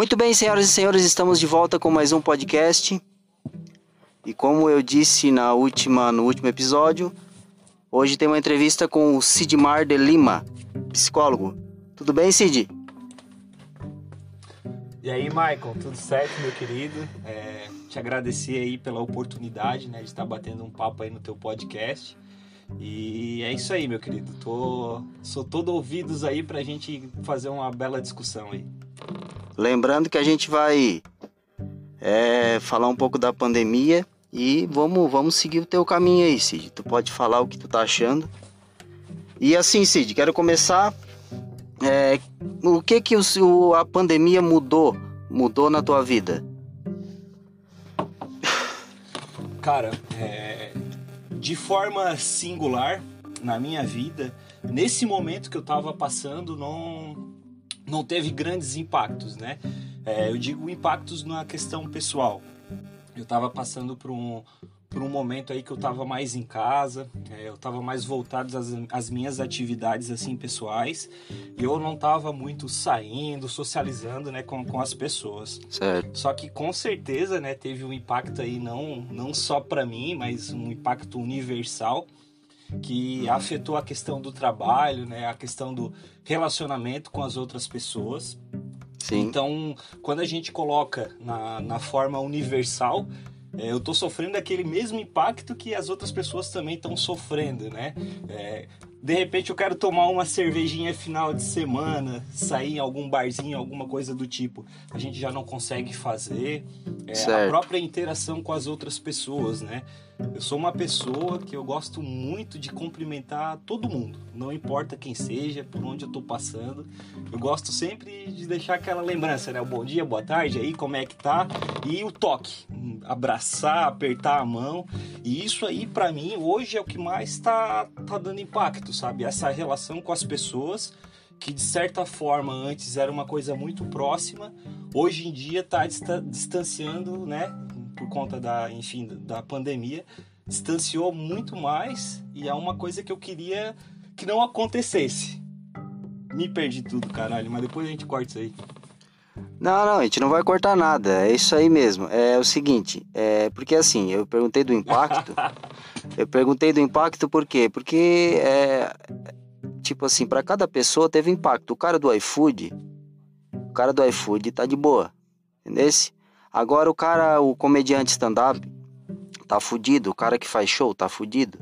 Muito bem, senhoras e senhores, estamos de volta com mais um podcast. E como eu disse na última, no último episódio, hoje tem uma entrevista com o Sidmar de Lima, psicólogo. Tudo bem, Sid? E aí, Michael, tudo certo, meu querido? É, te agradecer aí pela oportunidade, né, de estar batendo um papo aí no teu podcast. E é isso aí, meu querido. Tô, sou todo ouvidos aí pra gente fazer uma bela discussão aí. Lembrando que a gente vai é, falar um pouco da pandemia e vamos, vamos seguir o teu caminho aí, Cid. Tu pode falar o que tu tá achando. E assim, Cid, quero começar. É, o que que o, a pandemia mudou, mudou na tua vida? Cara, é, de forma singular na minha vida, nesse momento que eu estava passando, não, não teve grandes impactos, né? É, eu digo impactos na questão pessoal. Eu estava passando por um, por um momento aí que eu estava mais em casa, é, eu estava mais voltado às, às, minhas atividades assim pessoais e eu não estava muito saindo, socializando, né, com, com as pessoas. Certo. Só que com certeza, né, teve um impacto aí não não só para mim, mas um impacto universal que afetou a questão do trabalho, né, a questão do relacionamento com as outras pessoas. Sim. Então, quando a gente coloca na, na forma universal, é, eu estou sofrendo aquele mesmo impacto que as outras pessoas também estão sofrendo, né? É, de repente eu quero tomar uma cervejinha final de semana, sair em algum barzinho, alguma coisa do tipo. A gente já não consegue fazer. É, a própria interação com as outras pessoas, né? Eu sou uma pessoa que eu gosto muito de cumprimentar todo mundo, não importa quem seja, por onde eu tô passando. Eu gosto sempre de deixar aquela lembrança, né? O bom dia, boa tarde, aí como é que tá? E o toque, abraçar, apertar a mão. E isso aí para mim hoje é o que mais tá tá dando impacto, sabe? Essa relação com as pessoas que de certa forma antes era uma coisa muito próxima, hoje em dia está distanciando, né? Por conta da, enfim, da pandemia, distanciou muito mais e é uma coisa que eu queria que não acontecesse. Me perdi tudo, caralho, mas depois a gente corta isso aí. Não, não, a gente não vai cortar nada, é isso aí mesmo. É o seguinte, é porque assim, eu perguntei do impacto. eu perguntei do impacto por quê? Porque é tipo assim, para cada pessoa teve impacto. O cara do iFood, o cara do iFood tá de boa. Entendeu? Agora o cara, o comediante stand-up, tá fudido. O cara que faz show tá fudido.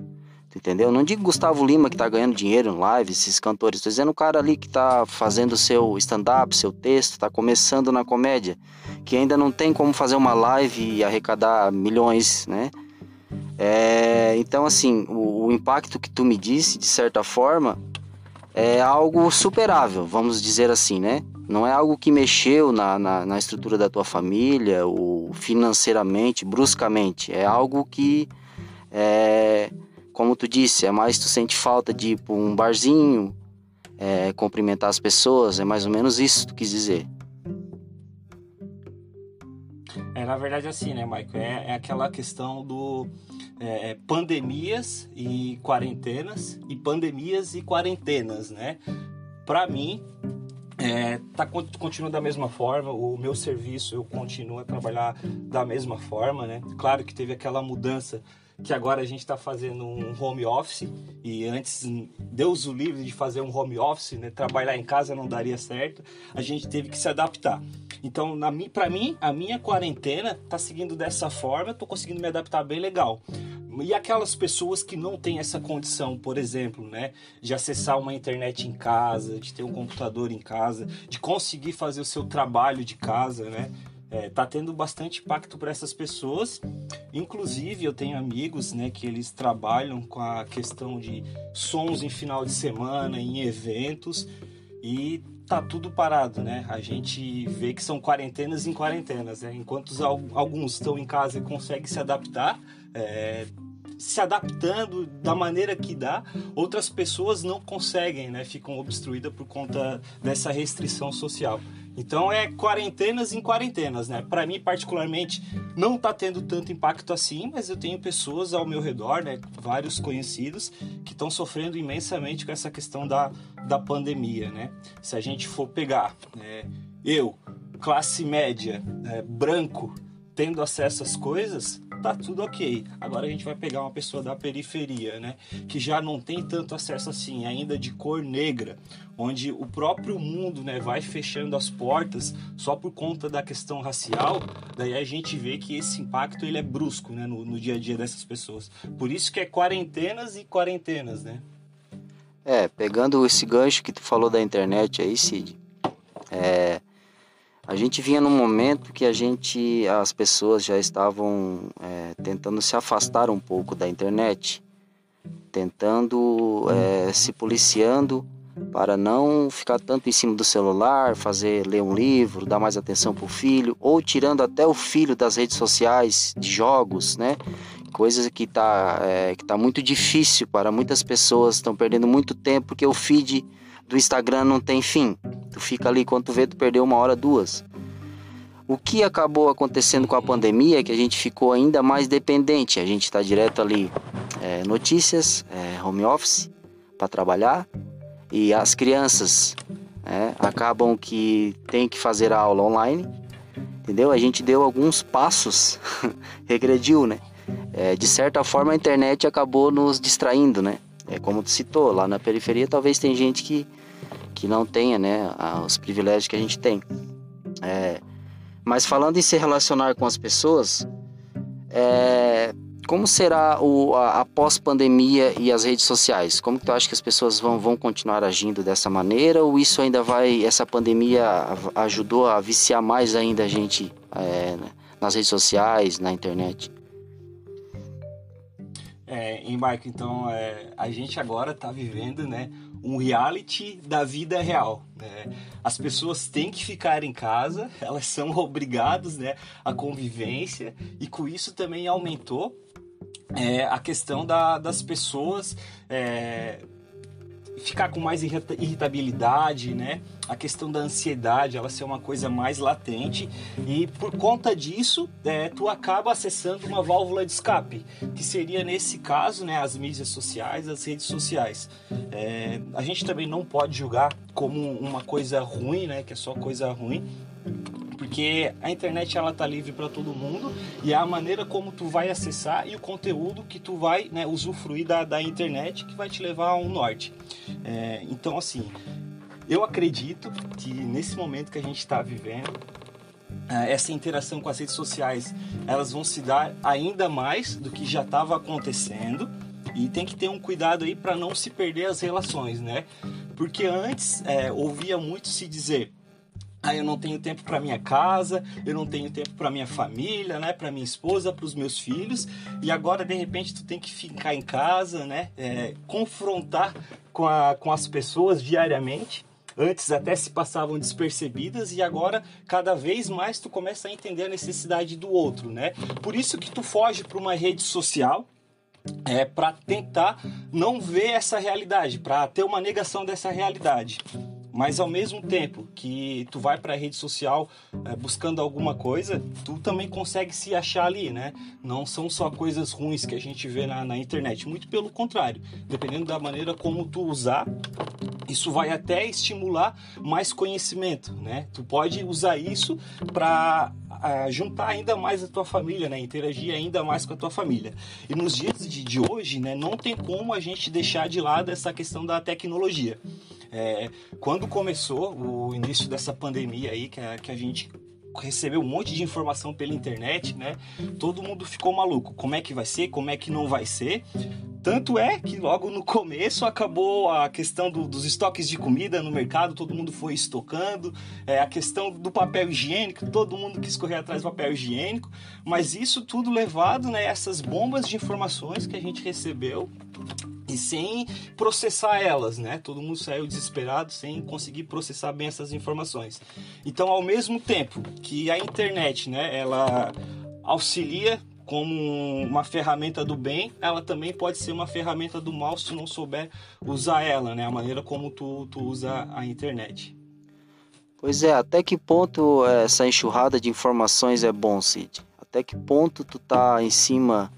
Entendeu? Não digo Gustavo Lima que tá ganhando dinheiro no live, esses cantores. Tô dizendo o cara ali que tá fazendo seu stand-up, seu texto, tá começando na comédia. Que ainda não tem como fazer uma live e arrecadar milhões, né? É, então, assim, o, o impacto que tu me disse, de certa forma, é algo superável, vamos dizer assim, né? Não é algo que mexeu na, na, na, estrutura da tua família ou financeiramente, bruscamente. É algo que, é, como tu disse, é mais tu sente falta de ir um barzinho, é, cumprimentar as pessoas. É mais ou menos isso que tu quis dizer. É, na verdade, assim, né, Michael? É, é aquela questão do é, pandemias e quarentenas e pandemias e quarentenas, né? Para mim, é, tá, continua da mesma forma, o meu serviço eu continuo a trabalhar da mesma forma, né? Claro que teve aquela mudança que agora a gente está fazendo um home office e antes Deus o livre de fazer um home office, né? Trabalhar em casa não daria certo, a gente teve que se adaptar. Então, para mim, a minha quarentena tá seguindo dessa forma, tô conseguindo me adaptar bem legal. E aquelas pessoas que não têm essa condição, por exemplo, né, de acessar uma internet em casa, de ter um computador em casa, de conseguir fazer o seu trabalho de casa, né? É, tá tendo bastante impacto para essas pessoas. Inclusive, eu tenho amigos, né, que eles trabalham com a questão de sons em final de semana, em eventos, e tá tudo parado, né? A gente vê que são quarentenas em quarentenas, né? Enquanto alguns estão em casa e conseguem se adaptar, é, se adaptando da maneira que dá, outras pessoas não conseguem, né? Ficam obstruídas por conta dessa restrição social. Então é quarentenas em quarentenas, né? Para mim particularmente não está tendo tanto impacto assim, mas eu tenho pessoas ao meu redor, né, vários conhecidos que estão sofrendo imensamente com essa questão da, da pandemia, né? Se a gente for pegar, né, eu classe média, é, branco, tendo acesso às coisas, tá tudo ok. Agora a gente vai pegar uma pessoa da periferia, né, que já não tem tanto acesso assim, ainda de cor negra, onde o próprio mundo, né, vai fechando as portas só por conta da questão racial. Daí a gente vê que esse impacto ele é brusco, né, no, no dia a dia dessas pessoas. Por isso que é quarentenas e quarentenas, né? É, pegando esse gancho que tu falou da internet aí, Cid, é, a gente vinha num momento que a gente, as pessoas já estavam é, tentando se afastar um pouco da internet, tentando é, se policiando para não ficar tanto em cima do celular, fazer ler um livro, dar mais atenção para o filho, ou tirando até o filho das redes sociais, de jogos, né? Coisas que está é, que tá muito difícil para muitas pessoas, estão perdendo muito tempo porque o feed do Instagram não tem fim. Tu fica ali, quando tu vê, tu perdeu uma hora, duas. O que acabou acontecendo com a pandemia é que a gente ficou ainda mais dependente. A gente está direto ali, é, notícias, é, home office, para trabalhar. E as crianças é, acabam que tem que fazer a aula online, entendeu? A gente deu alguns passos, regrediu, né? É, de certa forma a internet acabou nos distraindo, né? É como tu citou, lá na periferia talvez tem gente que que não tenha né, os privilégios que a gente tem. É, mas falando em se relacionar com as pessoas, é, como será o, a, a pós-pandemia e as redes sociais? Como que tu acha que as pessoas vão, vão continuar agindo dessa maneira? Ou isso ainda vai, essa pandemia ajudou a viciar mais ainda a gente é, nas redes sociais, na internet? É, em Mike, então, é, a gente agora está vivendo, né, um reality da vida real. Né? As pessoas têm que ficar em casa, elas são obrigadas né, à convivência e com isso também aumentou é, a questão da, das pessoas é, ficar com mais irritabilidade, né? A questão da ansiedade, ela ser uma coisa mais latente e por conta disso, é, tu acaba acessando uma válvula de escape, que seria nesse caso, né, as mídias sociais, as redes sociais. É, a gente também não pode julgar como uma coisa ruim, né, que é só coisa ruim, porque a internet ela tá livre para todo mundo e é a maneira como tu vai acessar e o conteúdo que tu vai né, usufruir da, da internet que vai te levar a um norte. É, então, assim, eu acredito que nesse momento que a gente está vivendo, é, essa interação com as redes sociais elas vão se dar ainda mais do que já estava acontecendo e tem que ter um cuidado aí para não se perder as relações, né? Porque antes é, ouvia muito se dizer ah, eu não tenho tempo para minha casa, eu não tenho tempo para minha família, né, para minha esposa, para os meus filhos, e agora de repente tu tem que ficar em casa, né, é, confrontar com, a, com as pessoas diariamente. Antes até se passavam despercebidas e agora cada vez mais tu começa a entender a necessidade do outro, né? Por isso que tu foge para uma rede social, é para tentar não ver essa realidade, para ter uma negação dessa realidade. Mas ao mesmo tempo que tu vai para a rede social é, buscando alguma coisa, tu também consegue se achar ali, né? Não são só coisas ruins que a gente vê na, na internet, muito pelo contrário. Dependendo da maneira como tu usar, isso vai até estimular mais conhecimento, né? Tu pode usar isso para uh, juntar ainda mais a tua família, né? Interagir ainda mais com a tua família. E nos dias de, de hoje, né? Não tem como a gente deixar de lado essa questão da tecnologia. É, quando começou o início dessa pandemia aí, que a, que a gente recebeu um monte de informação pela internet, né? Todo mundo ficou maluco. Como é que vai ser? Como é que não vai ser? Tanto é que logo no começo acabou a questão do, dos estoques de comida no mercado, todo mundo foi estocando, é, a questão do papel higiênico, todo mundo quis correr atrás do papel higiênico, mas isso tudo levado, né, essas bombas de informações que a gente recebeu e sem processar elas, né? Todo mundo saiu desesperado sem conseguir processar bem essas informações. Então, ao mesmo tempo que a internet, né, ela auxilia como uma ferramenta do bem, ela também pode ser uma ferramenta do mal se não souber usar ela, né? A maneira como tu, tu usa a internet. Pois é, até que ponto essa enxurrada de informações é bom, Cid? Até que ponto tu tá em cima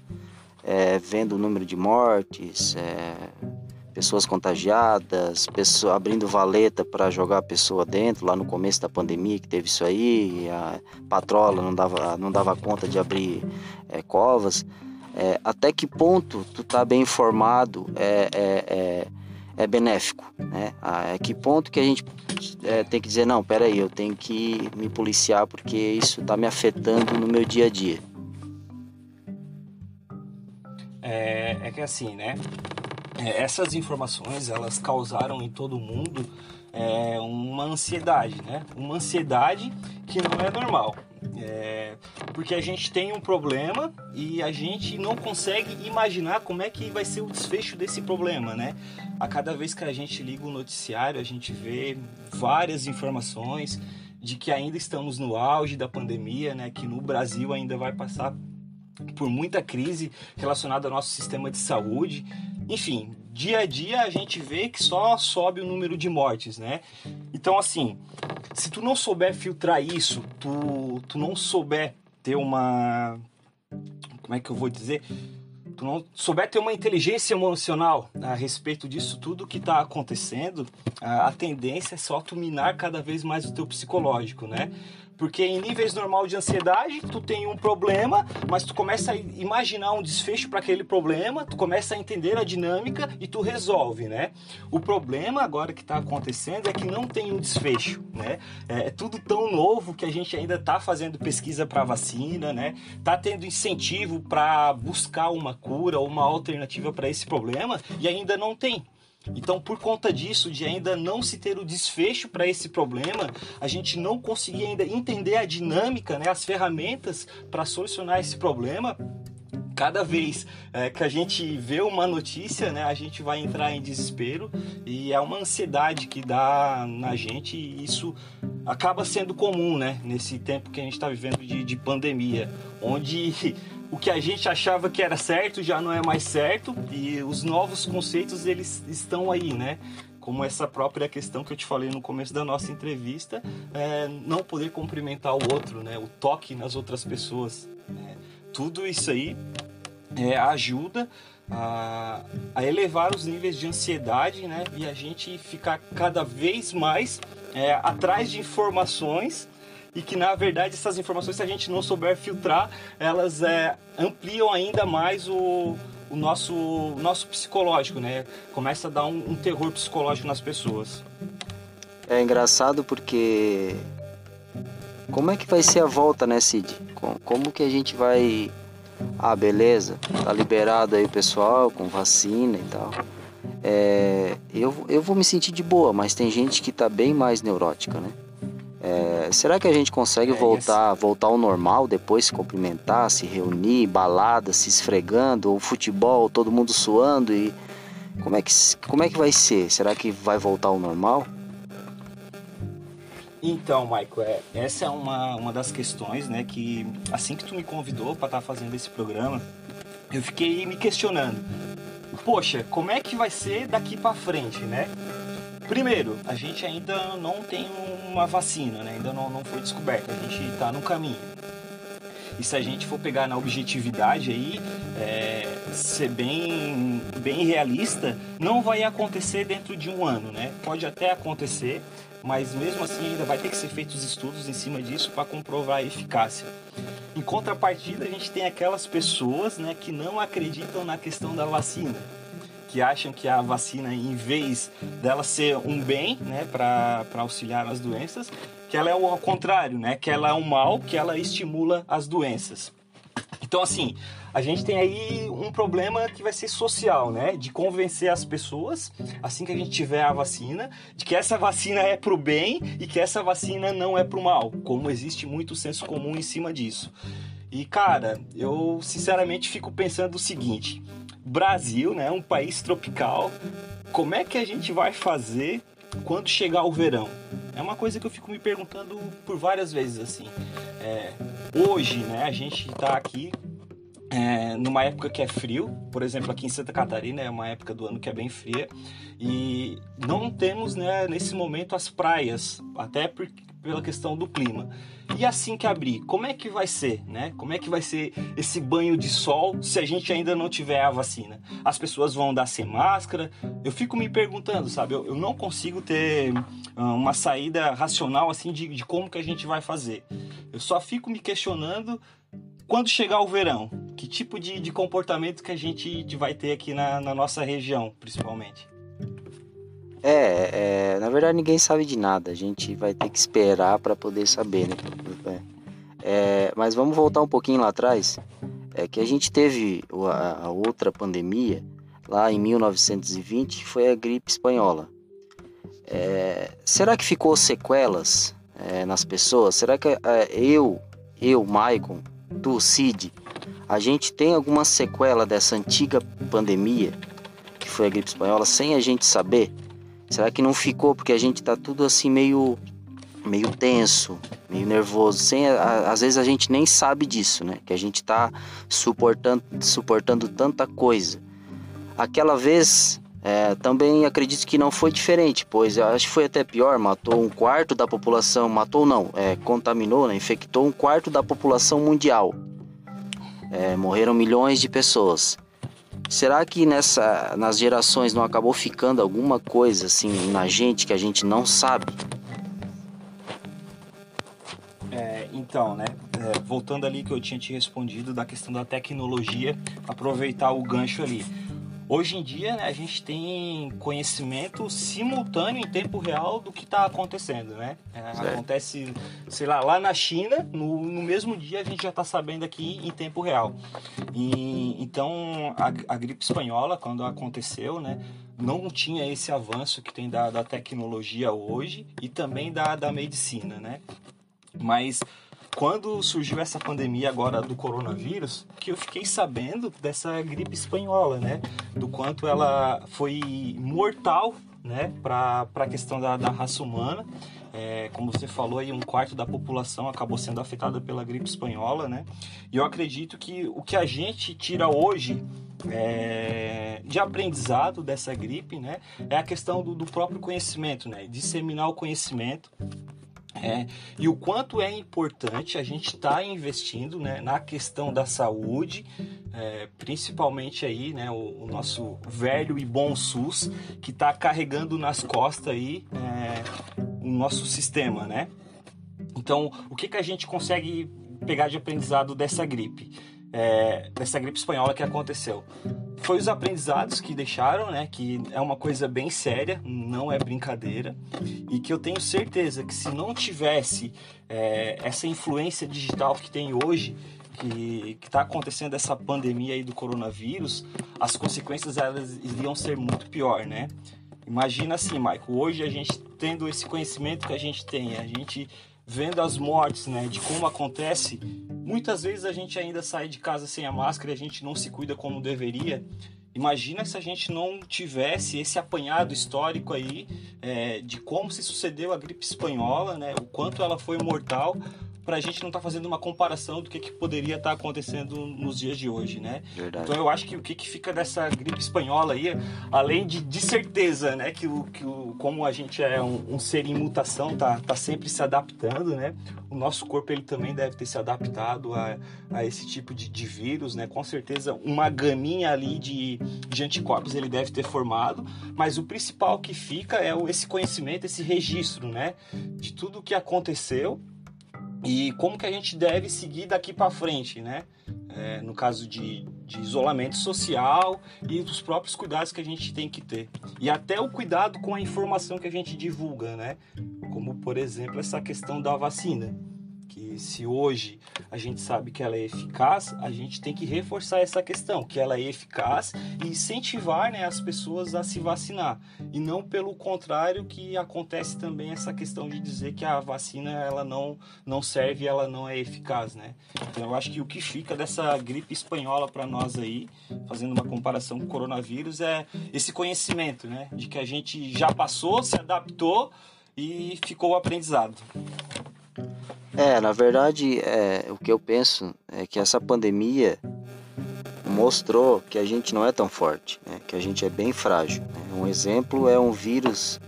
é, vendo o número de mortes, é, pessoas contagiadas, pessoa, abrindo valeta para jogar a pessoa dentro, lá no começo da pandemia que teve isso aí, a patrola não dava, não dava conta de abrir é, covas. É, até que ponto tu tá bem informado é, é, é, é benéfico, né? A que ponto que a gente é, tem que dizer, não, peraí, eu tenho que me policiar porque isso está me afetando no meu dia a dia. É, é que assim, né? É, essas informações elas causaram em todo mundo é, uma ansiedade, né? Uma ansiedade que não é normal. É, porque a gente tem um problema e a gente não consegue imaginar como é que vai ser o desfecho desse problema, né? A cada vez que a gente liga o noticiário, a gente vê várias informações de que ainda estamos no auge da pandemia, né? Que no Brasil ainda vai passar por muita crise relacionada ao nosso sistema de saúde. Enfim, dia a dia a gente vê que só sobe o número de mortes, né? Então, assim, se tu não souber filtrar isso, tu, tu não souber ter uma. Como é que eu vou dizer? Tu não souber ter uma inteligência emocional a respeito disso tudo que está acontecendo, a, a tendência é só tu minar cada vez mais o teu psicológico, né? Porque em níveis normal de ansiedade, tu tem um problema, mas tu começa a imaginar um desfecho para aquele problema, tu começa a entender a dinâmica e tu resolve, né? O problema agora que está acontecendo é que não tem um desfecho, né? É, é tudo tão novo que a gente ainda está fazendo pesquisa para vacina, né? Tá tendo incentivo para buscar uma cura ou uma alternativa para esse problema e ainda não tem. Então, por conta disso, de ainda não se ter o desfecho para esse problema, a gente não conseguir ainda entender a dinâmica, né, as ferramentas para solucionar esse problema, cada vez é, que a gente vê uma notícia, né, a gente vai entrar em desespero e é uma ansiedade que dá na gente e isso acaba sendo comum, né, nesse tempo que a gente está vivendo de, de pandemia, onde o que a gente achava que era certo já não é mais certo e os novos conceitos eles estão aí, né? Como essa própria questão que eu te falei no começo da nossa entrevista, é, não poder cumprimentar o outro, né? O toque nas outras pessoas. Né? Tudo isso aí é, ajuda a, a, elevar os níveis de ansiedade, né? E a gente ficar cada vez mais é, atrás de informações e que na verdade essas informações, se a gente não souber filtrar, elas é, ampliam ainda mais o, o nosso, nosso psicológico, né? Começa a dar um, um terror psicológico nas pessoas. É engraçado porque como é que vai ser a volta, né, Cid? Como que a gente vai. Ah, beleza, tá liberado aí pessoal com vacina e tal. É, eu, eu vou me sentir de boa, mas tem gente que tá bem mais neurótica, né? É, será que a gente consegue é, voltar, voltar ao normal depois se cumprimentar, se reunir, balada, se esfregando, ou futebol, todo mundo suando e como é que como é que vai ser? Será que vai voltar ao normal? Então, Michael, é, essa é uma, uma das questões, né, que assim que tu me convidou para estar tá fazendo esse programa, eu fiquei me questionando. Poxa, como é que vai ser daqui para frente, né? Primeiro, a gente ainda não tem uma vacina, né? ainda não, não foi descoberta, a gente está no caminho. E se a gente for pegar na objetividade aí, é, ser bem, bem realista, não vai acontecer dentro de um ano, né? Pode até acontecer, mas mesmo assim ainda vai ter que ser feitos estudos em cima disso para comprovar a eficácia. Em contrapartida, a gente tem aquelas pessoas né, que não acreditam na questão da vacina que acham que a vacina, em vez dela ser um bem, né, para auxiliar nas doenças, que ela é o contrário, né, que ela é um mal, que ela estimula as doenças. Então, assim, a gente tem aí um problema que vai ser social, né? De convencer as pessoas, assim que a gente tiver a vacina, de que essa vacina é pro bem e que essa vacina não é pro mal, como existe muito senso comum em cima disso. E, cara, eu sinceramente fico pensando o seguinte: Brasil, né, um país tropical, como é que a gente vai fazer quando chegar o verão? É uma coisa que eu fico me perguntando por várias vezes assim. É, hoje, né, a gente está aqui é, numa época que é frio, por exemplo, aqui em Santa Catarina é uma época do ano que é bem fria. E não temos, né, nesse momento as praias, até por, pela questão do clima. E assim que abrir, como é que vai ser, né? Como é que vai ser esse banho de sol se a gente ainda não tiver a vacina? As pessoas vão dar sem máscara? Eu fico me perguntando, sabe? Eu, eu não consigo ter ah, uma saída racional assim de, de como que a gente vai fazer. Eu só fico me questionando quando chegar o verão, que tipo de, de comportamento que a gente vai ter aqui na, na nossa região, principalmente? É, é, na verdade ninguém sabe de nada. A gente vai ter que esperar para poder saber, né? É, mas vamos voltar um pouquinho lá atrás. É que a gente teve a, a outra pandemia lá em 1920, que foi a gripe espanhola. É, será que ficou sequelas é, nas pessoas? Será que é, eu, eu, Maicon, tu, Cid, a gente tem alguma sequela dessa antiga pandemia que foi a gripe espanhola sem a gente saber? Será que não ficou porque a gente tá tudo assim meio meio tenso, meio nervoso, sem a, às vezes a gente nem sabe disso, né? Que a gente tá suportando suportando tanta coisa. Aquela vez é, também acredito que não foi diferente, pois acho que foi até pior, matou um quarto da população, matou não, é, contaminou, né, infectou um quarto da população mundial. É, morreram milhões de pessoas. Será que nessa, nas gerações não acabou ficando alguma coisa assim na gente que a gente não sabe? É, então, né? É, voltando ali que eu tinha te respondido da questão da tecnologia, aproveitar o gancho ali. Hoje em dia, né, a gente tem conhecimento simultâneo em tempo real do que está acontecendo, né? É, acontece, sei lá, lá na China, no, no mesmo dia a gente já está sabendo aqui em tempo real. E, então, a, a, gripe espanhola, quando aconteceu, né, não tinha esse avanço que tem da, da tecnologia hoje e também da, da medicina, né? Mas quando surgiu essa pandemia agora do coronavírus, que eu fiquei sabendo dessa gripe espanhola, né? Do quanto ela foi mortal, né? Para a questão da, da raça humana. É, como você falou aí, um quarto da população acabou sendo afetada pela gripe espanhola, né? E eu acredito que o que a gente tira hoje é, de aprendizado dessa gripe, né? É a questão do, do próprio conhecimento, né? Disseminar o conhecimento é, e o quanto é importante a gente estar tá investindo né, na questão da saúde, é, principalmente aí, né, o, o, nosso velho e bom SUS, que está carregando nas costas aí é, o nosso sistema, né? Então, o que, que a gente consegue pegar de aprendizado dessa gripe? É, dessa gripe espanhola que aconteceu. Foi os aprendizados que deixaram, né? Que é uma coisa bem séria, não é brincadeira, e que eu tenho certeza que se não tivesse é, essa influência digital que tem hoje, que está acontecendo essa pandemia aí do coronavírus, as consequências elas iriam ser muito pior, né? Imagina assim, Michael, hoje a gente tendo esse conhecimento que a gente tem, a gente vendo as mortes, né, de como acontece, muitas vezes a gente ainda sai de casa sem a máscara e a gente não se cuida como deveria. Imagina se a gente não tivesse esse apanhado histórico aí é, de como se sucedeu a gripe espanhola, né, o quanto ela foi mortal, para a gente não estar tá fazendo uma comparação do que, que poderia estar tá acontecendo nos dias de hoje, né? Verdade. Então eu acho que o que, que fica dessa gripe espanhola aí, além de, de certeza, né, que, o, que o, como a gente é um, um, ser em mutação, tá, tá sempre se adaptando, né? O nosso corpo ele também deve ter se adaptado a, a esse tipo de, de vírus, né? Com certeza uma gaminha ali de, de anticorpos ele deve ter formado, mas o principal que fica é esse conhecimento, esse registro, né? De tudo o que aconteceu e como que a gente deve seguir daqui para frente, né? É, no caso de, de, isolamento social e dos próprios cuidados que a gente tem que ter. E até o cuidado com a informação que a gente divulga, né? Como, por exemplo, essa questão da vacina se hoje a gente sabe que ela é eficaz, a gente tem que reforçar essa questão, que ela é eficaz e incentivar né, as pessoas a se vacinar. E não pelo contrário que acontece também essa questão de dizer que a vacina ela não, não serve, ela não é eficaz, né? Então eu acho que o que fica dessa gripe espanhola para nós aí, fazendo uma comparação com o coronavírus, é esse conhecimento, né? De que a gente já passou, se adaptou e ficou o aprendizado. É, na verdade, é, o que eu penso é que essa pandemia mostrou que a gente não é tão forte, né? que a gente é bem frágil. Né? Um exemplo é um vírus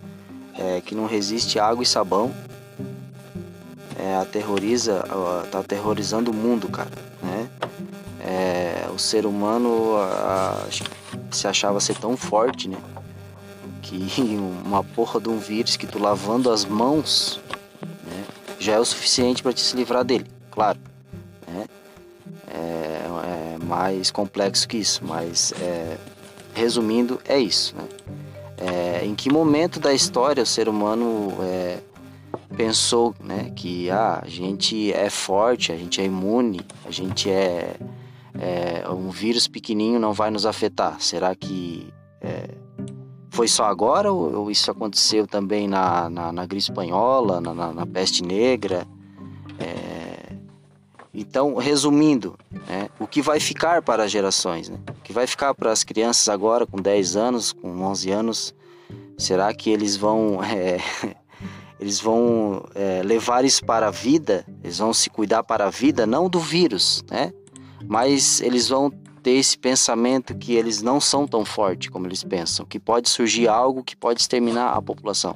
é, que não resiste água e sabão, é, aterroriza, tá aterrorizando o mundo, cara, né? É, o ser humano a, se achava ser tão forte, né? Que uma porra de um vírus que tu lavando as mãos já é o suficiente para te se livrar dele, claro. Né? É, é, mais complexo que isso, mas é, resumindo, é isso. Né? É, em que momento da história o ser humano é, pensou né, que ah, a gente é forte, a gente é imune, a gente é é, um vírus pequenininho não vai nos afetar? Será que foi só agora ou, isso aconteceu também na, na, na gripe espanhola, na, na, na peste negra? É, então, resumindo, né, o que vai ficar para as gerações? Né? O que vai ficar para as crianças agora com 10 anos, com 11 anos? Será que eles vão é, eles vão é, levar isso para a vida, eles vão se cuidar para a vida, não do vírus, né? mas eles vão ter esse pensamento que eles não são tão fortes como eles pensam, que pode surgir algo que pode exterminar a população.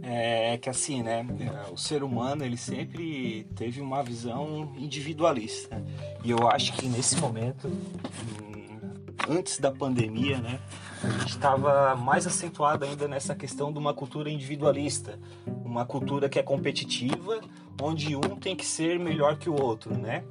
É, é que assim, né? O ser humano ele sempre teve uma visão individualista e eu acho que nesse momento, hum, antes da pandemia, né? A gente estava mais acentuado ainda nessa questão de uma cultura individualista, uma cultura que é competitiva, onde um tem que ser melhor que o outro, né?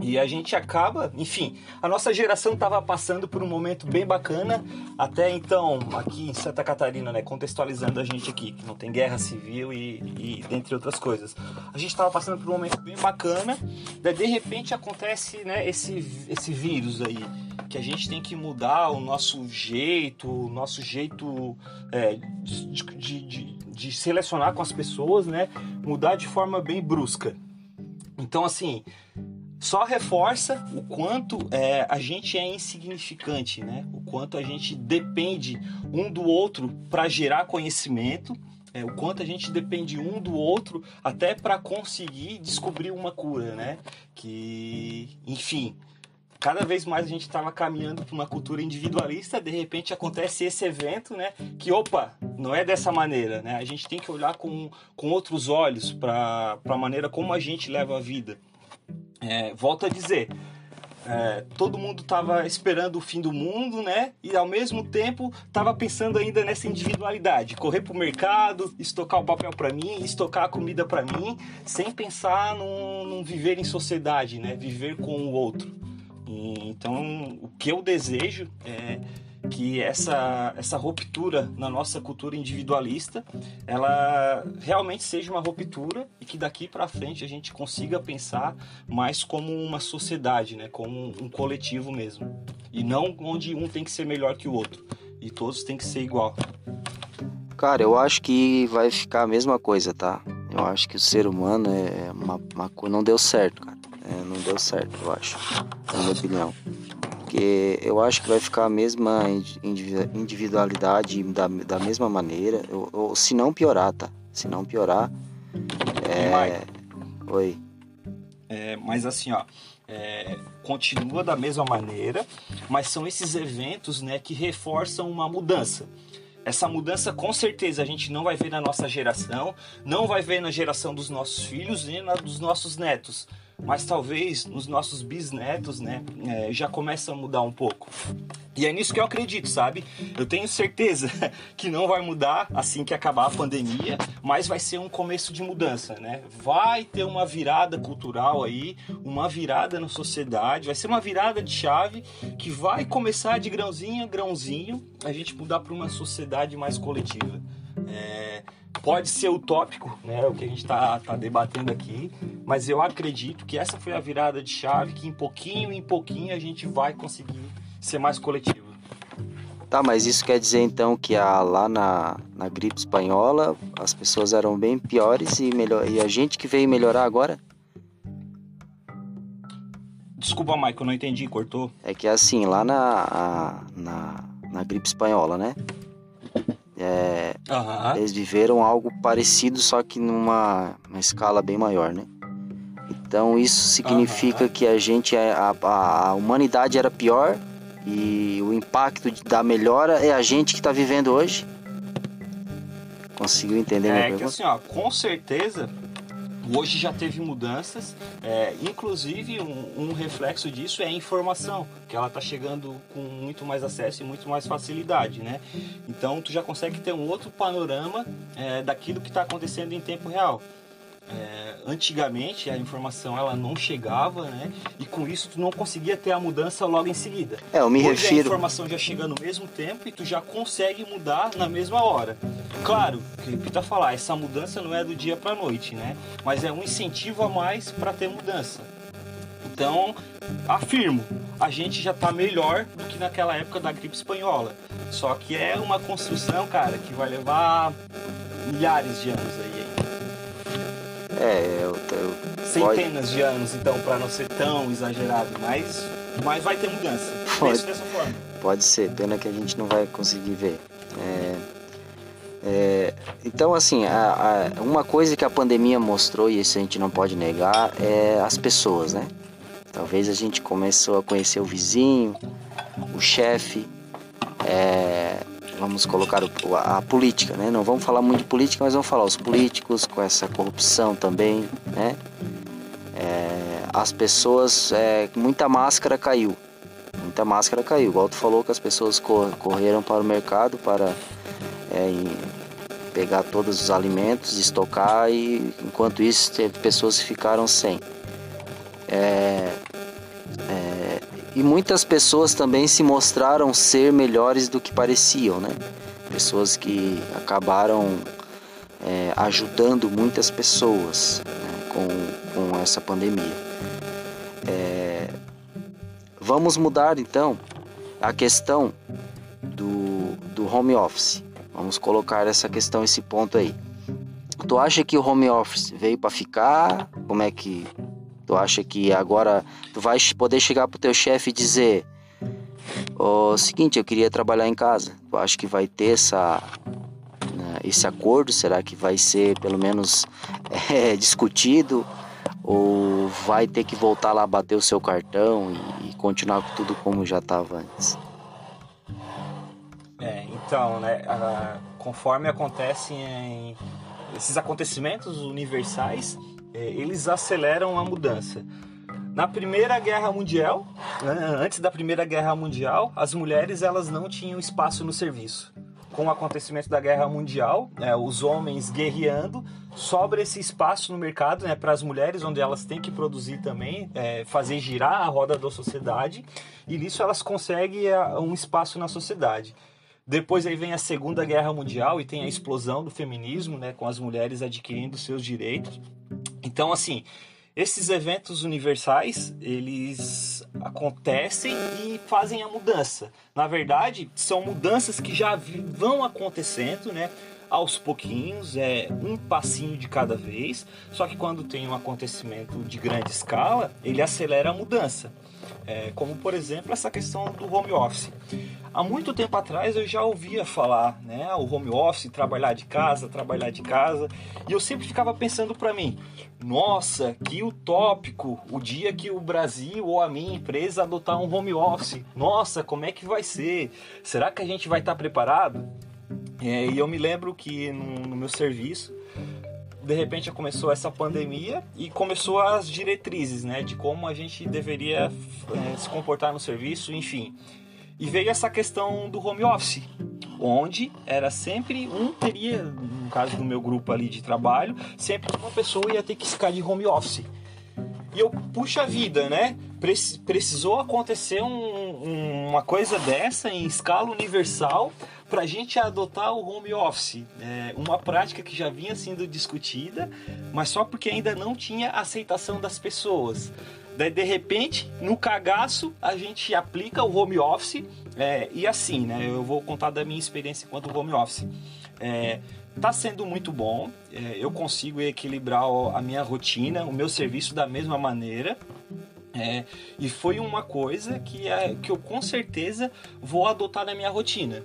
E a gente acaba, enfim, a nossa geração estava passando por um momento bem bacana, até então, aqui em Santa Catarina, né, contextualizando a gente aqui, que não tem guerra civil e, e dentre outras coisas. A gente estava passando por um momento bem bacana, daí de repente acontece, né, esse, esse vírus aí, que a gente tem que mudar o nosso jeito, o nosso jeito é, de, de, de, de selecionar com as pessoas, né, mudar de forma bem brusca. Então, assim, só reforça o quanto é, a gente é insignificante, né? O quanto a gente depende um do outro para gerar conhecimento, é, o quanto a gente depende um do outro até para conseguir descobrir uma cura, né? Que, enfim, cada vez mais a gente estava caminhando para uma cultura individualista, de repente acontece esse evento, né? Que opa, não é dessa maneira, né? A gente tem que olhar com, com outros olhos para a maneira como a gente leva a vida. É, volto a dizer, é, todo mundo estava esperando o fim do mundo, né? E ao mesmo tempo estava pensando ainda nessa individualidade, correr para o mercado, estocar o papel para mim, estocar a comida para mim, sem pensar num, num, viver em sociedade, né? Viver com o outro. E, então, o que eu desejo é que essa, essa ruptura na nossa cultura individualista, ela realmente seja uma ruptura e que daqui para frente a gente consiga pensar mais como uma sociedade, né, como um coletivo mesmo, e não onde um tem que ser melhor que o outro e todos têm que ser igual. Cara, eu acho que vai ficar a mesma coisa, tá? Eu acho que o ser humano é uma, uma não deu certo, cara. É, não deu certo, eu acho, na minha opinião porque eu acho que vai ficar a mesma individualidade da, da mesma maneira, ou, ou se não piorar, tá? Se não piorar. É... Oi. É, mas assim, ó. É, continua da mesma maneira, mas são esses eventos né, que reforçam uma mudança. Essa mudança com certeza a gente não vai ver na nossa geração, não vai ver na geração dos nossos filhos nem na dos nossos netos mas talvez nos nossos bisnetos, né, é, já começa a mudar um pouco. E é nisso que eu acredito, sabe? Eu tenho certeza que não vai mudar assim que acabar a pandemia, mas vai ser um começo de mudança, né? Vai ter uma virada cultural aí, uma virada na sociedade, vai ser uma virada de chave que vai começar de grãozinho a grãozinho a gente mudar para uma sociedade mais coletiva. É, pode ser utópico, né, o que a gente está tá debatendo aqui, mas eu acredito que essa foi a virada de chave que em pouquinho em pouquinho a gente vai conseguir ser mais coletivo. Tá, mas isso quer dizer então que a, lá na, na gripe espanhola as pessoas eram bem piores e, melhor, e a gente que veio melhorar agora? Desculpa, Michael, não entendi, cortou. É que assim, lá na, a, na, na gripe espanhola, né? É, uhum. Eles viveram algo parecido, só que numa escala bem maior, né? Então isso significa uhum. que a gente, é, a, a, humanidade era pior e o impacto da melhora é a gente que está vivendo hoje. conseguiu entender é, minha que pergunta? assim, ó, com certeza Hoje já teve mudanças, é, inclusive um, um, reflexo disso é a informação, que ela está chegando com muito mais acesso e muito mais facilidade, né? Então tu já consegue ter um outro panorama é, daquilo que está acontecendo em tempo real. É, antigamente a informação ela não chegava, né? E com isso tu não conseguia ter a mudança logo em seguida. É, eu me Hoje refiro. a informação já chega no mesmo tempo e tu já consegue mudar na mesma hora. Claro, que Pita falar, essa mudança não é do dia para noite, né? Mas é um incentivo a mais para ter mudança. Então, afirmo, a gente já está melhor do que naquela época da gripe espanhola. Só que é uma construção, cara, que vai levar milhares de anos aí. É, eu, eu centenas pode... de anos, então, para não ser tão exagerado, mas, mas vai ter mudança. Pode, dessa forma. Pode ser, pena que a gente não vai conseguir ver. É, é, então, assim, a, a, uma coisa que a pandemia mostrou, e isso a gente não pode negar, é as pessoas, né? Talvez a gente começou a conhecer o vizinho, o chefe, é, vamos colocar a, a, política, né? Não vamos falar muito de política, mas vamos falar os políticos com essa corrupção também, né? É, as pessoas, é, muita máscara caiu, muita máscara caiu. Igual tu falou que as pessoas correram para o mercado para é, pegar todos os alimentos, estocar e enquanto isso teve pessoas que ficaram sem. É, e muitas pessoas também se mostraram ser melhores do que pareciam, né? Pessoas que acabaram é, ajudando muitas pessoas né, com, com essa pandemia. É, vamos mudar então a questão do, do home office. Vamos colocar essa questão, esse ponto aí. Tu acha que o home office veio para ficar? Como é que Tu acha que agora tu vai poder chegar pro teu chefe e dizer o seguinte, eu queria trabalhar em casa. Tu acha que vai ter essa né, esse acordo? Será que vai ser pelo menos é, discutido? Ou vai ter que voltar lá bater o seu cartão e, e continuar com tudo como já estava antes? É, então, né, conforme acontecem esses acontecimentos universais, eles aceleram a mudança. Na Primeira Guerra Mundial, né, antes da Primeira Guerra Mundial, as mulheres elas não tinham espaço no serviço. Com o acontecimento da Guerra Mundial, é, os homens guerreando, sobra esse espaço no mercado né, para as mulheres, onde elas têm que produzir também, é, fazer girar a roda da sociedade, e nisso elas conseguem é, um espaço na sociedade. Depois aí vem a Segunda Guerra Mundial e tem a explosão do feminismo, né, com as mulheres adquirindo seus direitos. Então, assim, esses eventos universais, eles acontecem e fazem a mudança. Na verdade, são mudanças que já vão acontecendo, né? Aos pouquinhos, é um passinho de cada vez. Só que quando tem um acontecimento de grande escala, ele acelera a mudança. É, como por exemplo essa questão do home office. Há muito tempo atrás eu já ouvia falar, né, o home office, trabalhar de casa, trabalhar de casa, e eu sempre ficava pensando para mim, nossa, que utópico o dia que o Brasil ou a minha empresa adotar um home office. Nossa, como é que vai ser? Será que a gente vai estar preparado? É, e eu me lembro que no, no meu serviço de repente começou essa pandemia e começou as diretrizes, né, de como a gente deveria é, se comportar no serviço, enfim. E veio essa questão do home office, onde era sempre um teria, no caso do meu grupo ali de trabalho, sempre uma pessoa ia ter que ficar de home office. E eu, puxa vida, né? Precisou acontecer um, uma coisa dessa em escala universal para a gente adotar o home office. É uma prática que já vinha sendo discutida, mas só porque ainda não tinha aceitação das pessoas. Daí, de repente, no cagaço, a gente aplica o home office. É, e assim, né? Eu vou contar da minha experiência quanto home office. É, tá sendo muito bom. É, eu consigo equilibrar a minha rotina, o meu serviço da mesma maneira. É, e foi uma coisa que, é, que eu com certeza vou adotar na minha rotina.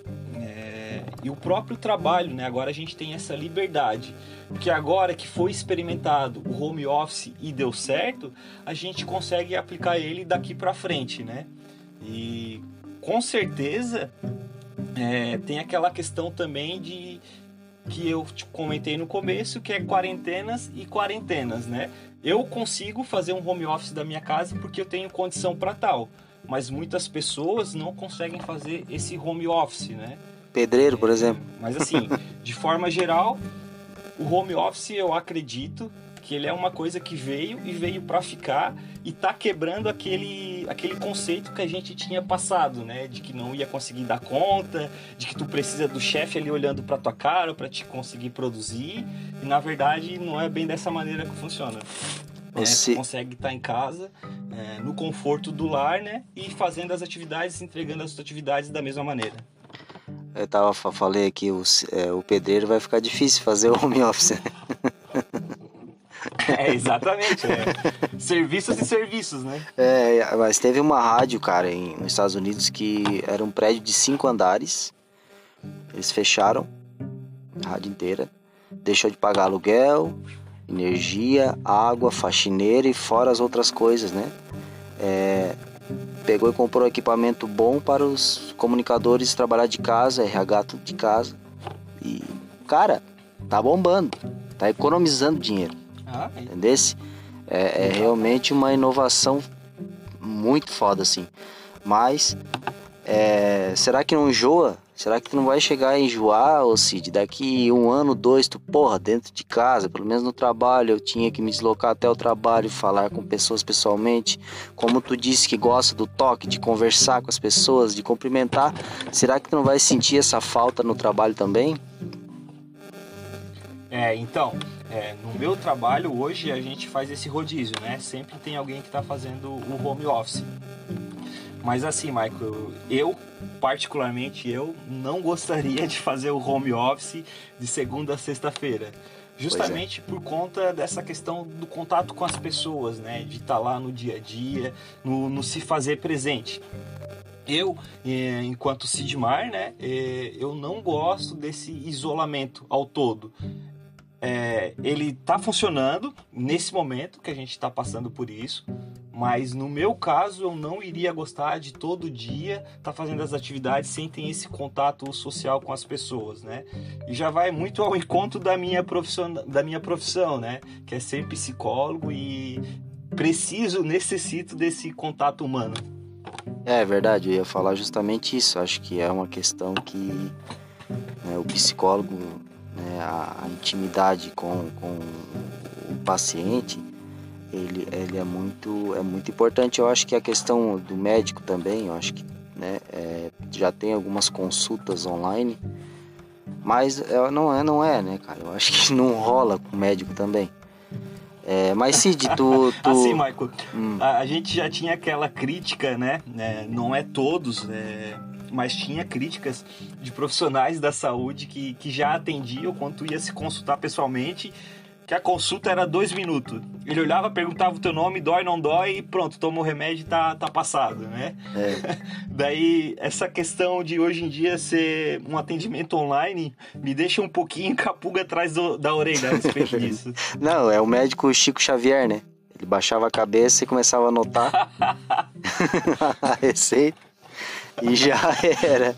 E o próprio trabalho, né? Agora a gente tem essa liberdade. Porque agora que foi experimentado o home office e deu certo, a gente consegue aplicar ele daqui para frente, né? E com certeza é, tem aquela questão também de que eu te comentei no começo, que é quarentenas e quarentenas, né? Eu consigo fazer um home office da minha casa porque eu tenho condição para tal, mas muitas pessoas não conseguem fazer esse home office, né? Pedreiro, por exemplo. Mas assim, de forma geral, o home office eu acredito que ele é uma coisa que veio e veio para ficar e tá quebrando aquele, aquele conceito que a gente tinha passado, né? De que não ia conseguir dar conta, de que tu precisa do chefe ali olhando para tua cara para te conseguir produzir. E na verdade não é bem dessa maneira que funciona. É, Você... É, consegue estar tá em casa, é, no conforto do lar, né? E fazendo as atividades, entregando as atividades da mesma maneira. Eu tava, falei aqui, o, é, o pedreiro vai ficar difícil fazer o home office. Né? É, exatamente. É. serviços e serviços, né? É, mas teve uma rádio, cara, em, nos Estados Unidos que era um prédio de cinco andares. Eles fecharam a rádio inteira. Deixou de pagar aluguel, energia, água, faxineira e fora as outras coisas, né? É, pegou e comprou equipamento bom para os comunicadores trabalhar de casa, RH tudo de casa. E, cara, tá bombando, tá economizando dinheiro. Ah, é. Entendesse? É, é realmente uma inovação muito foda, assim. Mas, é, será que não enjoa? Será que tu não vai chegar a enjoar, ô Cid? Daqui um ano, dois, tu, porra, dentro de casa, pelo menos no trabalho, eu tinha que me deslocar até o trabalho, falar com pessoas pessoalmente. Como tu disse que gosta do toque, de conversar com as pessoas, de cumprimentar, será que tu não vai sentir essa falta no trabalho também? É, então, é, no meu trabalho hoje a gente faz esse rodízio, né? Sempre tem alguém que está fazendo o home office. Mas assim, Michael, eu, particularmente eu, não gostaria de fazer o home office de segunda a sexta-feira. Justamente é. por conta dessa questão do contato com as pessoas, né? De estar tá lá no dia a dia, no, no se fazer presente. Eu, é, enquanto Sidmar, né, é, eu não gosto desse isolamento ao todo é, ele está funcionando nesse momento que a gente está passando por isso, mas no meu caso eu não iria gostar de todo dia estar tá fazendo as atividades sem ter esse contato social com as pessoas, né? E já vai muito ao encontro da minha profissão, da minha profissão, né? Que é ser psicólogo e preciso, necessito desse contato humano. É verdade, eu ia falar justamente isso. Acho que é uma questão que né, o psicólogo né, a, a, intimidade com, com o paciente, ele, ele é, muito, é muito importante. Eu acho que a questão do médico também, eu acho que né, é, já tem algumas consultas online, mas é, não é, não é, né, cara? Eu acho que não rola com o médico também. É, mas Cid, tu, tu... Assim, Michael, hum. a, a, gente já tinha aquela crítica, né? É, não é todos, é, mas tinha críticas de profissionais da saúde que, que já atendiam quando tu ia se consultar pessoalmente, que a consulta era dois minutos. Ele olhava, perguntava o teu nome, dói, não dói, e pronto, toma o remédio e tá, tá passado, né? É. Daí, essa questão de hoje em dia ser um atendimento online me deixa um pouquinho capuga atrás do, da orelha a respeito disso. Não, é o médico Chico Xavier, né? Ele baixava a cabeça e começava a anotar a receita e já era.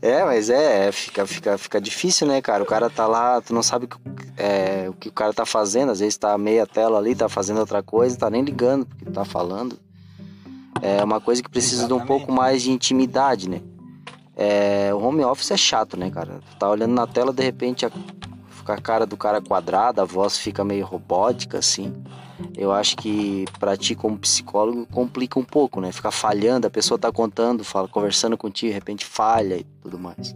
É, mas é, é, fica, fica, fica difícil, né, cara? O cara tá lá, tu não sabe é, o que o cara tá fazendo, às vezes tá meia tela ali, tá fazendo outra coisa, tá nem ligando porque tá falando. É uma coisa que precisa Exatamente. de um pouco mais de intimidade, né? É, o home office é chato, né, cara? Tu tá olhando na tela, de repente a, fica a cara do cara quadrada, a voz fica meio robótica, assim eu acho que para ti como psicólogo complica um pouco, né? Ficar falhando, a pessoa tá contando, fala, conversando contigo, de repente falha e tudo mais.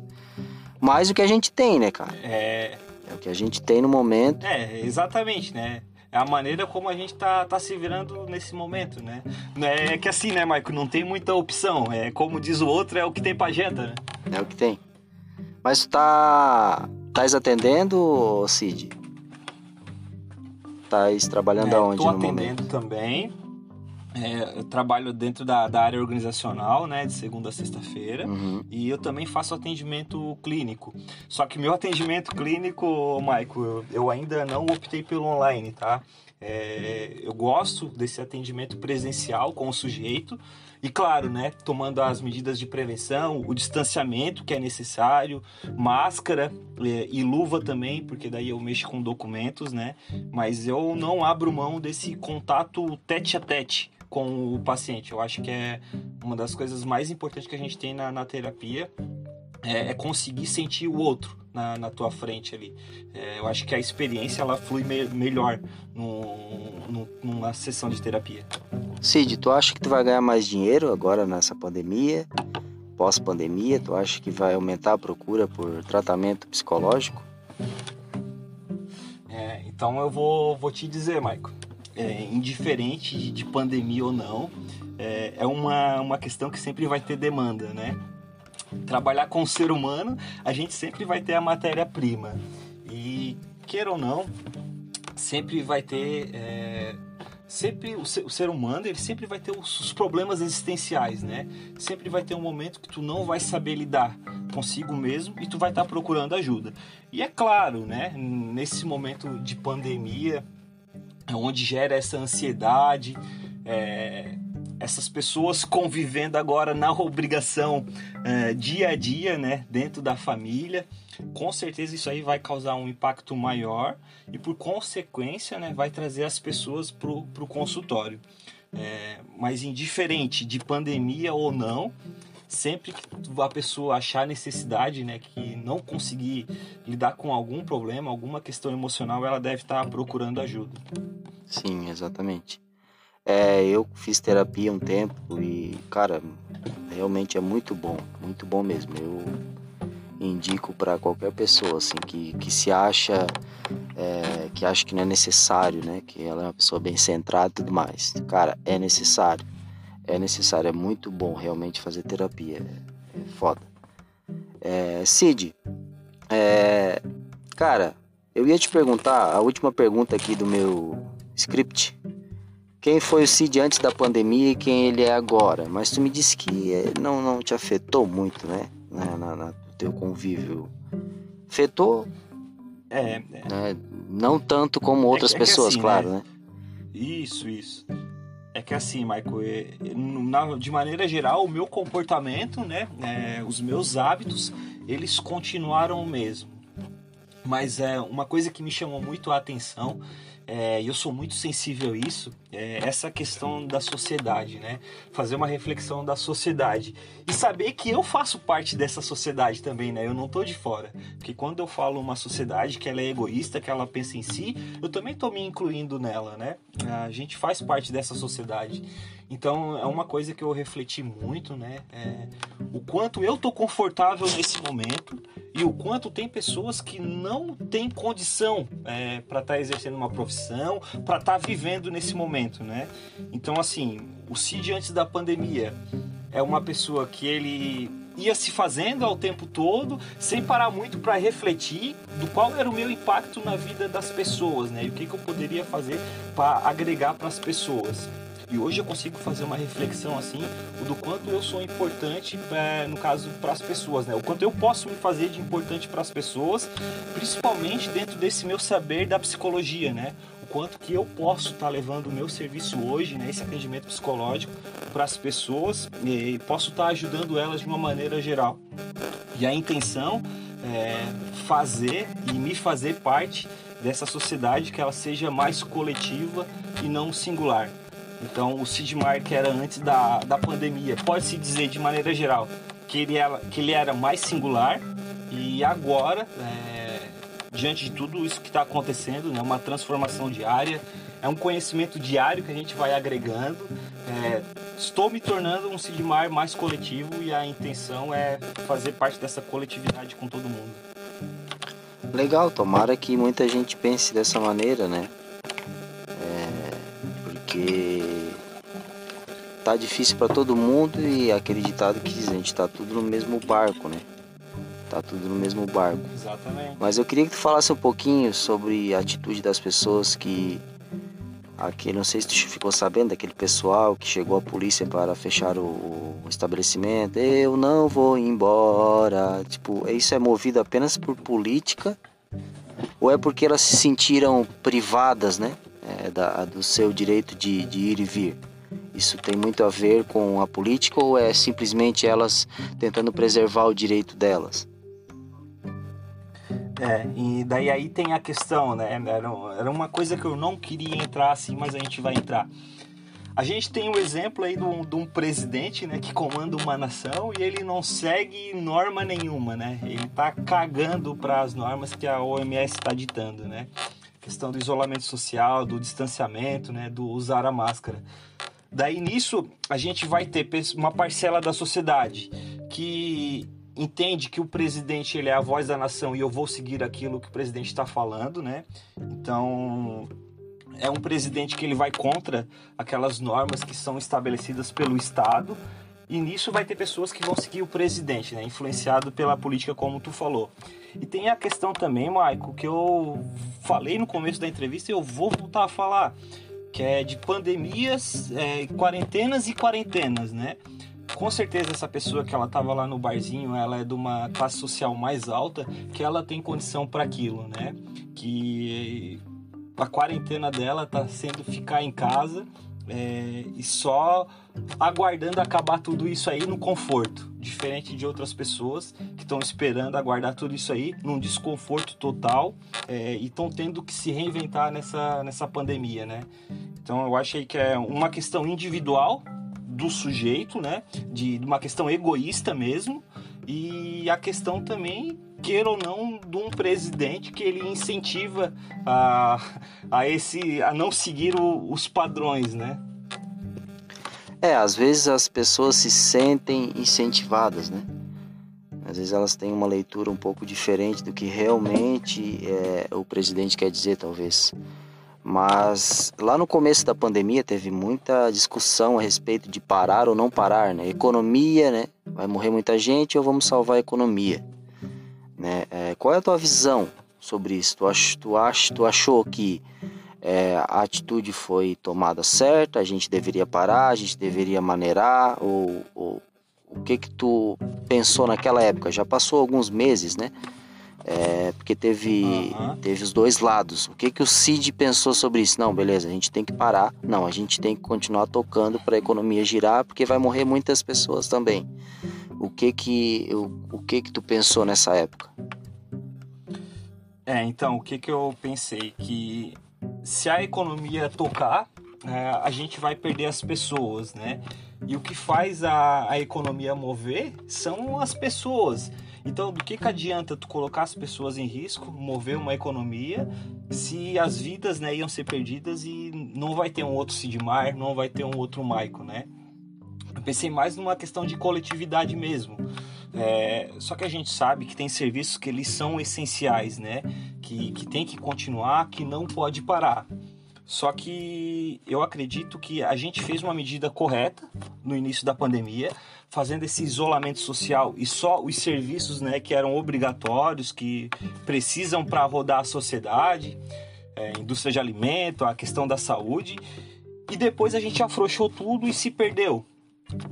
Mas o que a gente tem, né, cara? É. É o que a gente tem no momento. É, exatamente, né? É a maneira como a gente tá, tá se virando nesse momento, né? É que assim, né, Maico? Não tem muita opção. É como diz o outro, é o que tem pra janta, né? É o que tem. Mas tu tá. Tás atendendo, Cid? Estás trabalhando é, aonde no momento? Estou atendendo também. É, eu trabalho dentro da, da, área organizacional, né, de segunda a sexta-feira, uhum. e eu também faço atendimento clínico. Só que meu atendimento clínico, Maico, eu, eu ainda não optei pelo online, tá? É, eu gosto desse atendimento presencial com o sujeito E claro, né, tomando as medidas de prevenção, o distanciamento que é necessário, máscara é, e luva também, porque daí eu mexo com documentos, né? Mas eu não abro mão desse contato tete a tete com o paciente. Eu acho que é uma das coisas mais importantes que a gente tem na, na terapia é, é, conseguir sentir o outro na, na tua frente ali. É, eu acho que a experiência ela flui me, melhor numa sessão de terapia. Cid, tu acha que tu vai ganhar mais dinheiro agora nessa pandemia? Pós-pandemia, tu acha que vai aumentar a procura por tratamento psicológico? É, então eu vou, vou te dizer, Maico. É, indiferente de, de, pandemia ou não, é, é uma, uma questão que sempre vai ter demanda, né? Trabalhar com o ser humano, a gente sempre vai ter a matéria-prima. E, queira ou não, sempre vai ter. É, sempre o ser, o ser, humano ele sempre vai ter os, os, problemas existenciais, né? Sempre vai ter um momento que tu não vai saber lidar consigo mesmo e tu vai estar tá procurando ajuda. E é claro, né? Nesse momento de pandemia, onde gera essa ansiedade, é, essas pessoas convivendo agora na obrigação é, dia a dia, né, dentro da família, com certeza isso aí vai causar um impacto maior e por consequência, né, vai trazer as pessoas para o consultório. É, mas indiferente de pandemia ou não, sempre que a pessoa achar necessidade, né, que não conseguir lidar com algum problema, alguma questão emocional, ela deve estar procurando ajuda. Sim, exatamente. É, eu fiz terapia um tempo e, cara, realmente é muito bom, muito bom mesmo. Eu indico para qualquer pessoa assim que, que se acha é, que acha que não é necessário, né? Que ela é uma pessoa bem centrada e tudo mais. Cara, é necessário, é necessário, é muito bom realmente fazer terapia, é, é foda. É, Cid, é, cara, eu ia te perguntar a última pergunta aqui do meu script quem foi o Cid antes da pandemia e quem ele é agora. Mas tu me disse que eh, não, não te afetou muito, né? Na, na, na teu convívio. Afetou? É. é. Né? Não tanto como outras é, é pessoas, assim, claro, né? né? Isso, isso. É que assim, Michael, é, de maneira geral, o meu comportamento, né, é, os meus hábitos, eles continuaram o mesmo. Mas é uma coisa que me chamou muito a atenção é, eu sou muito sensível a isso, é, essa questão da sociedade, né? Fazer uma reflexão da sociedade e saber que eu faço parte dessa sociedade também, né? Eu não tô de fora, porque quando eu falo uma sociedade que ela é egoísta, que ela pensa em si, eu também tô me incluindo nela, né? A gente faz parte dessa sociedade. Então é uma coisa que eu refleti muito, né? É, o quanto eu tô confortável nesse momento e o quanto tem pessoas que não têm condição é, para estar tá exercendo uma profissão, para estar tá vivendo nesse momento, né? Então assim, o Cid antes da pandemia é uma pessoa que ele ia se fazendo ao tempo todo, sem parar muito para refletir do qual era o meu impacto na vida das pessoas, né? E o que, que eu poderia fazer para agregar para as pessoas. E hoje eu consigo fazer uma reflexão assim do quanto eu sou importante, é, no caso, para as pessoas, né? O quanto eu posso me fazer de importante para as pessoas, principalmente dentro desse meu saber da psicologia, né? O quanto que eu posso estar tá levando o meu serviço hoje, né? Esse atendimento psicológico para as pessoas e posso estar tá ajudando elas de uma maneira geral. E a intenção é fazer e me fazer parte dessa sociedade que ela seja mais coletiva e não singular. Então, o Sid que era antes da, da pandemia, pode-se dizer de maneira geral que ele era, que ele era mais singular e agora, é, diante de tudo isso que está acontecendo, né, uma transformação diária, é um conhecimento diário que a gente vai agregando. É, estou me tornando um Sidmar mais coletivo e a intenção é fazer parte dessa coletividade com todo mundo. Legal, tomara que muita gente pense dessa maneira, né? porque tá difícil para todo mundo e aquele ditado que diz, a gente tá tudo no mesmo barco, né? Tá tudo no mesmo barco. Exatamente. Mas eu queria que tu falasse um pouquinho sobre a atitude das pessoas que aquele, não sei se tu ficou sabendo daquele pessoal que chegou à polícia para fechar o, o estabelecimento. Eu não vou embora. Tipo, isso é movido apenas por política ou é porque elas se sentiram privadas, né? é, da, do seu direito de, de ir e vir. Isso tem muito a ver com a política ou é simplesmente elas tentando preservar o direito delas? É, e daí aí tem a questão, né? Era, uma coisa que eu não queria entrar assim, mas a gente vai entrar. A gente tem o um exemplo aí de um, de um, presidente, né, que comanda uma nação e ele não segue norma nenhuma, né? Ele tá cagando para as normas que a OMS está ditando, né? A questão do isolamento social, do distanciamento, né, do usar a máscara. Daí nisso a gente vai ter uma parcela da sociedade que entende que o presidente ele é a voz da nação e eu vou seguir aquilo que o presidente está falando, né? Então é um presidente que ele vai contra aquelas normas que são estabelecidas pelo Estado e nisso vai ter pessoas que vão seguir o presidente, né? Influenciado pela política, como tu falou. E tem a questão também, Maico, que eu falei no começo da entrevista e eu vou voltar a falar, que é de pandemias, é, quarentenas e quarentenas, né? com certeza essa pessoa que ela tava lá no barzinho, ela é de uma classe social mais alta, que ela tem condição para aquilo, né? Que a quarentena dela tá sendo ficar em casa é, e só aguardando acabar tudo isso aí no conforto, diferente de outras pessoas que estão esperando aguardar tudo isso aí num desconforto total é, e estão tendo que se reinventar nessa, nessa pandemia, né? Então eu achei que é uma questão individual do sujeito, né? De, de uma questão egoísta mesmo, e a questão também, queira ou não, de um presidente que ele incentiva a, a, esse, a não seguir o, os padrões, né? É, às vezes as pessoas se sentem incentivadas, né? Às vezes elas têm uma leitura um pouco diferente do que realmente é, o presidente quer dizer, talvez. Mas lá no começo da pandemia teve muita discussão a respeito de parar ou não parar, né? Economia, né? Vai morrer muita gente ou vamos salvar a economia? Né? É, qual é a tua visão sobre isso? Tu, ach, tu, ach, tu achou que é, a atitude foi tomada certa, a gente deveria parar, a gente deveria maneirar, ou, ou o que que tu pensou naquela época? Já passou alguns meses, né? É, porque teve, uhum. teve os dois lados. O que, que o Cid pensou sobre isso? Não, beleza, a gente tem que parar. Não, a gente tem que continuar tocando para a economia girar, porque vai morrer muitas pessoas também. O que que, o, o que que tu pensou nessa época? É, então, o que que eu pensei? Que se a economia tocar, é, a gente vai perder as pessoas, né? E o que faz a, a economia mover são as pessoas. Então, do que, que adianta tu colocar as pessoas em risco, mover uma economia, se as vidas né, iam ser perdidas e não vai ter um outro Sidmar, não vai ter um outro Maico, né? Eu pensei mais numa questão de coletividade mesmo. É, só que a gente sabe que tem serviços que eles são essenciais, né? Que, que tem que continuar, que não pode parar. Só que eu acredito que a gente fez uma medida correta no início da pandemia, fazendo esse isolamento social e só os serviços né, que eram obrigatórios, que precisam para rodar a sociedade, é, indústria de alimento, a questão da saúde. E depois a gente afrouxou tudo e se perdeu.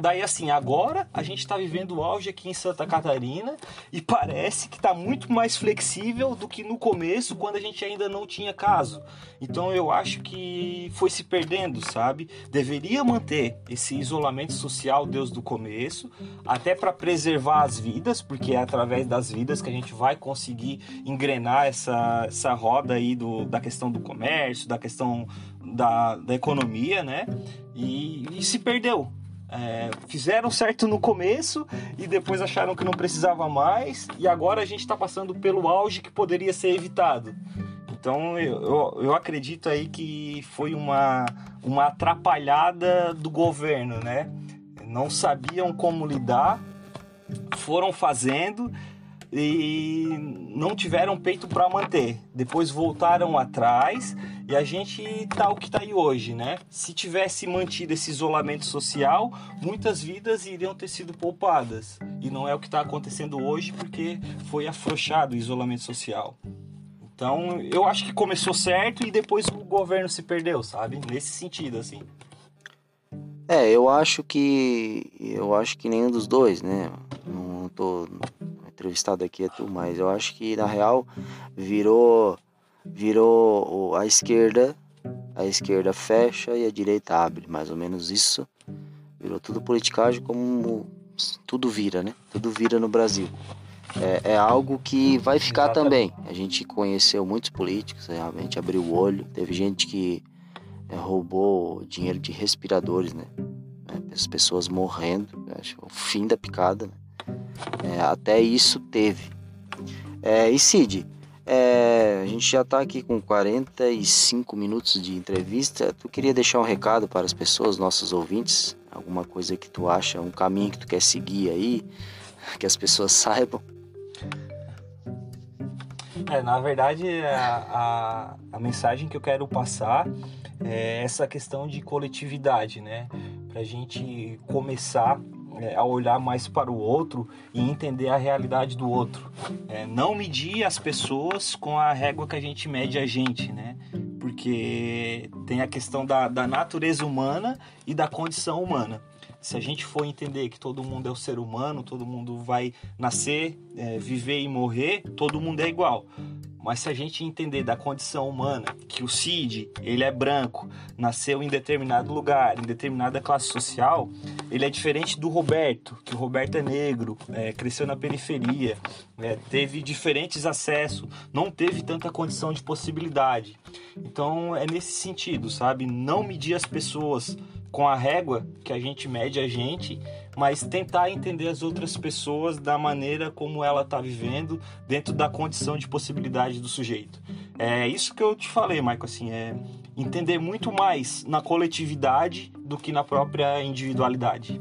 Daí assim, agora a gente está vivendo o auge aqui em Santa Catarina e parece que está muito mais flexível do que no começo, quando a gente ainda não tinha caso. Então eu acho que foi se perdendo, sabe? Deveria manter esse isolamento social desde o começo, até para preservar as vidas, porque é através das vidas que a gente vai conseguir engrenar essa, essa roda aí do, da questão do comércio, da questão da, da economia, né? E, e se perdeu é, fizeram certo no começo e depois acharam que não precisava mais, e agora a gente está passando pelo auge que poderia ser evitado. Então eu, eu, eu, acredito aí que foi uma, uma atrapalhada do governo, né? Não sabiam como lidar, foram fazendo e não tiveram peito para manter. Depois voltaram atrás e a gente tá o que tá aí hoje, né? Se tivesse mantido esse isolamento social, muitas vidas iriam ter sido poupadas. E não é o que está acontecendo hoje porque foi afrouxado o isolamento social. Então, eu acho que começou certo e depois o governo se perdeu, sabe? Nesse sentido, assim. É, eu acho que eu acho que nenhum dos dois, né? Não tô entrevistado aqui é tu, mas eu acho que na real virou virou a esquerda a esquerda fecha e a direita abre. Mais ou menos isso. Virou tudo politicagem como tudo vira, né? Tudo vira no Brasil. É, é algo que vai ficar também. A gente conheceu muitos políticos, realmente abriu o olho. Teve gente que é, roubou dinheiro de respiradores, né? É, as pessoas morrendo, acho o fim da picada. Né? É, até isso teve. É, e Cid, é, a gente já está aqui com 45 minutos de entrevista. Tu queria deixar um recado para as pessoas, nossos ouvintes? Alguma coisa que tu acha, um caminho que tu quer seguir aí, que as pessoas saibam? É, na verdade, a, a, a mensagem que eu quero passar é essa questão de coletividade, né? Para a gente começar é, a olhar mais para o outro e entender a realidade do outro. É, não medir as pessoas com a régua que a gente mede a gente, né? Porque tem a questão da, da natureza humana e da condição humana. Se a gente for entender que todo mundo é um ser humano, todo mundo vai nascer, é, viver e morrer, todo mundo é igual. Mas se a gente entender da condição humana, que o Cid, ele é branco, nasceu em determinado lugar, em determinada classe social, ele é diferente do Roberto, que o Roberto é negro, é, cresceu na periferia, é, teve diferentes acessos, não teve tanta condição de possibilidade. Então é nesse sentido, sabe? Não medir as pessoas com a régua que a gente mede a gente, mas tentar entender as outras pessoas da maneira como ela está vivendo dentro da condição de possibilidade do sujeito. É isso que eu te falei, Michael, assim, é entender muito mais na coletividade do que na própria individualidade.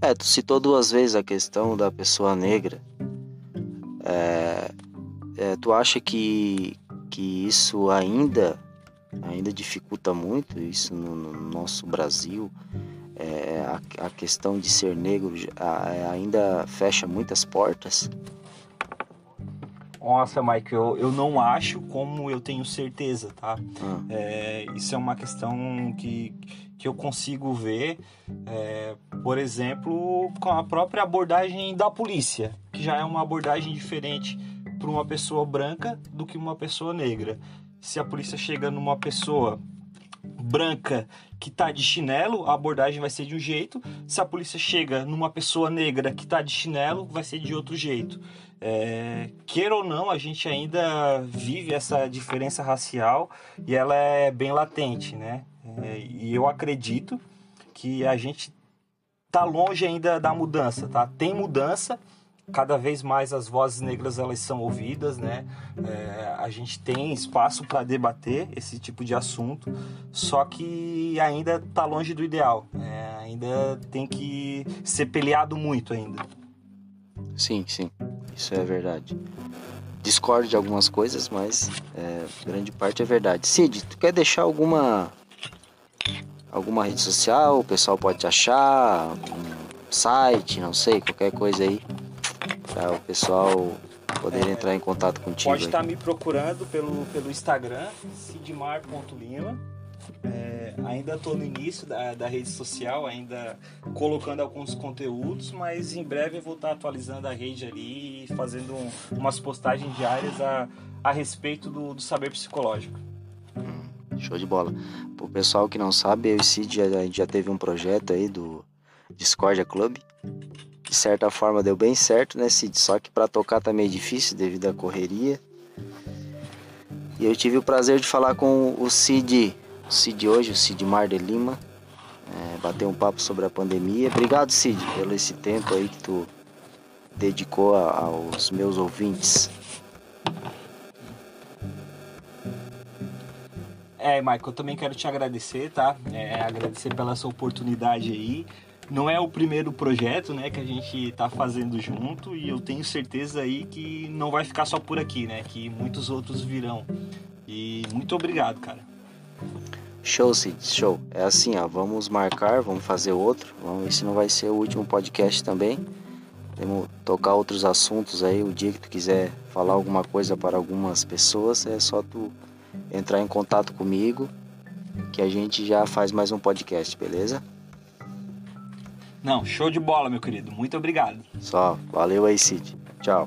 É, tu citou duas vezes a questão da pessoa negra. É, é, tu acha que, que isso ainda ainda dificulta muito isso no, no nosso Brasil. É, a, a, questão de ser negro a, é, ainda fecha muitas portas. Nossa, Mike, eu, eu não acho como eu tenho certeza, tá? Ah. É, isso é uma questão que, que eu consigo ver, é, por exemplo, com a própria abordagem da polícia, que já é uma abordagem diferente para uma pessoa branca do que uma pessoa negra se a polícia chega numa pessoa branca que tá de chinelo, a abordagem vai ser de um jeito. Se a polícia chega numa pessoa negra que tá de chinelo, vai ser de outro jeito. É, queira ou não, a gente ainda vive essa diferença racial e ela é bem latente, né? É, e eu acredito que a gente tá longe ainda da mudança, tá? Tem mudança, cada vez mais as vozes negras elas são ouvidas, né? É, a gente tem espaço para debater esse tipo de assunto, só que ainda está longe do ideal. É, ainda tem que ser peleado muito ainda. Sim, sim, isso é verdade. Discordo de algumas coisas, mas é, grande parte é verdade. Cid, tu quer deixar alguma alguma rede social? O pessoal pode te achar, um site, não sei, qualquer coisa aí para o pessoal poder é, entrar em contato contigo. Pode estar tá me procurando pelo, pelo Instagram, sidmar.lima. É, ainda estou no início da, da rede social, ainda colocando alguns conteúdos, mas em breve eu vou estar tá atualizando a rede ali e fazendo um, umas postagens diárias a, a respeito do, do saber psicológico. Hum, show de bola. Para o pessoal que não sabe, eu e Cid a gente já teve um projeto aí do Discordia Club de certa forma deu bem certo, né, Cid? Só que para tocar tá meio difícil devido à correria. E eu tive o prazer de falar com o Cid, o Cid hoje, o Cid Mar de Lima, é, bater um papo sobre a pandemia. Obrigado, Cid, pelo esse tempo aí que tu dedicou a, aos meus ouvintes. É, Michael, eu também quero te agradecer, tá? É, agradecer pela sua oportunidade aí não é o primeiro projeto, né, que a gente está fazendo junto e eu tenho certeza aí que não vai ficar só por aqui, né, que muitos outros virão. E muito obrigado, cara. Show, Cid, show. É assim, ó, vamos marcar, vamos fazer outro. Vamos ver se não vai ser o último podcast também. Vamos tocar outros assuntos aí, o dia que tu quiser falar alguma coisa para algumas pessoas, é só tu entrar em contato comigo que a gente já faz mais um podcast, beleza? Não, show de bola, meu querido. Muito obrigado. Só, valeu aí, Cid. Tchau.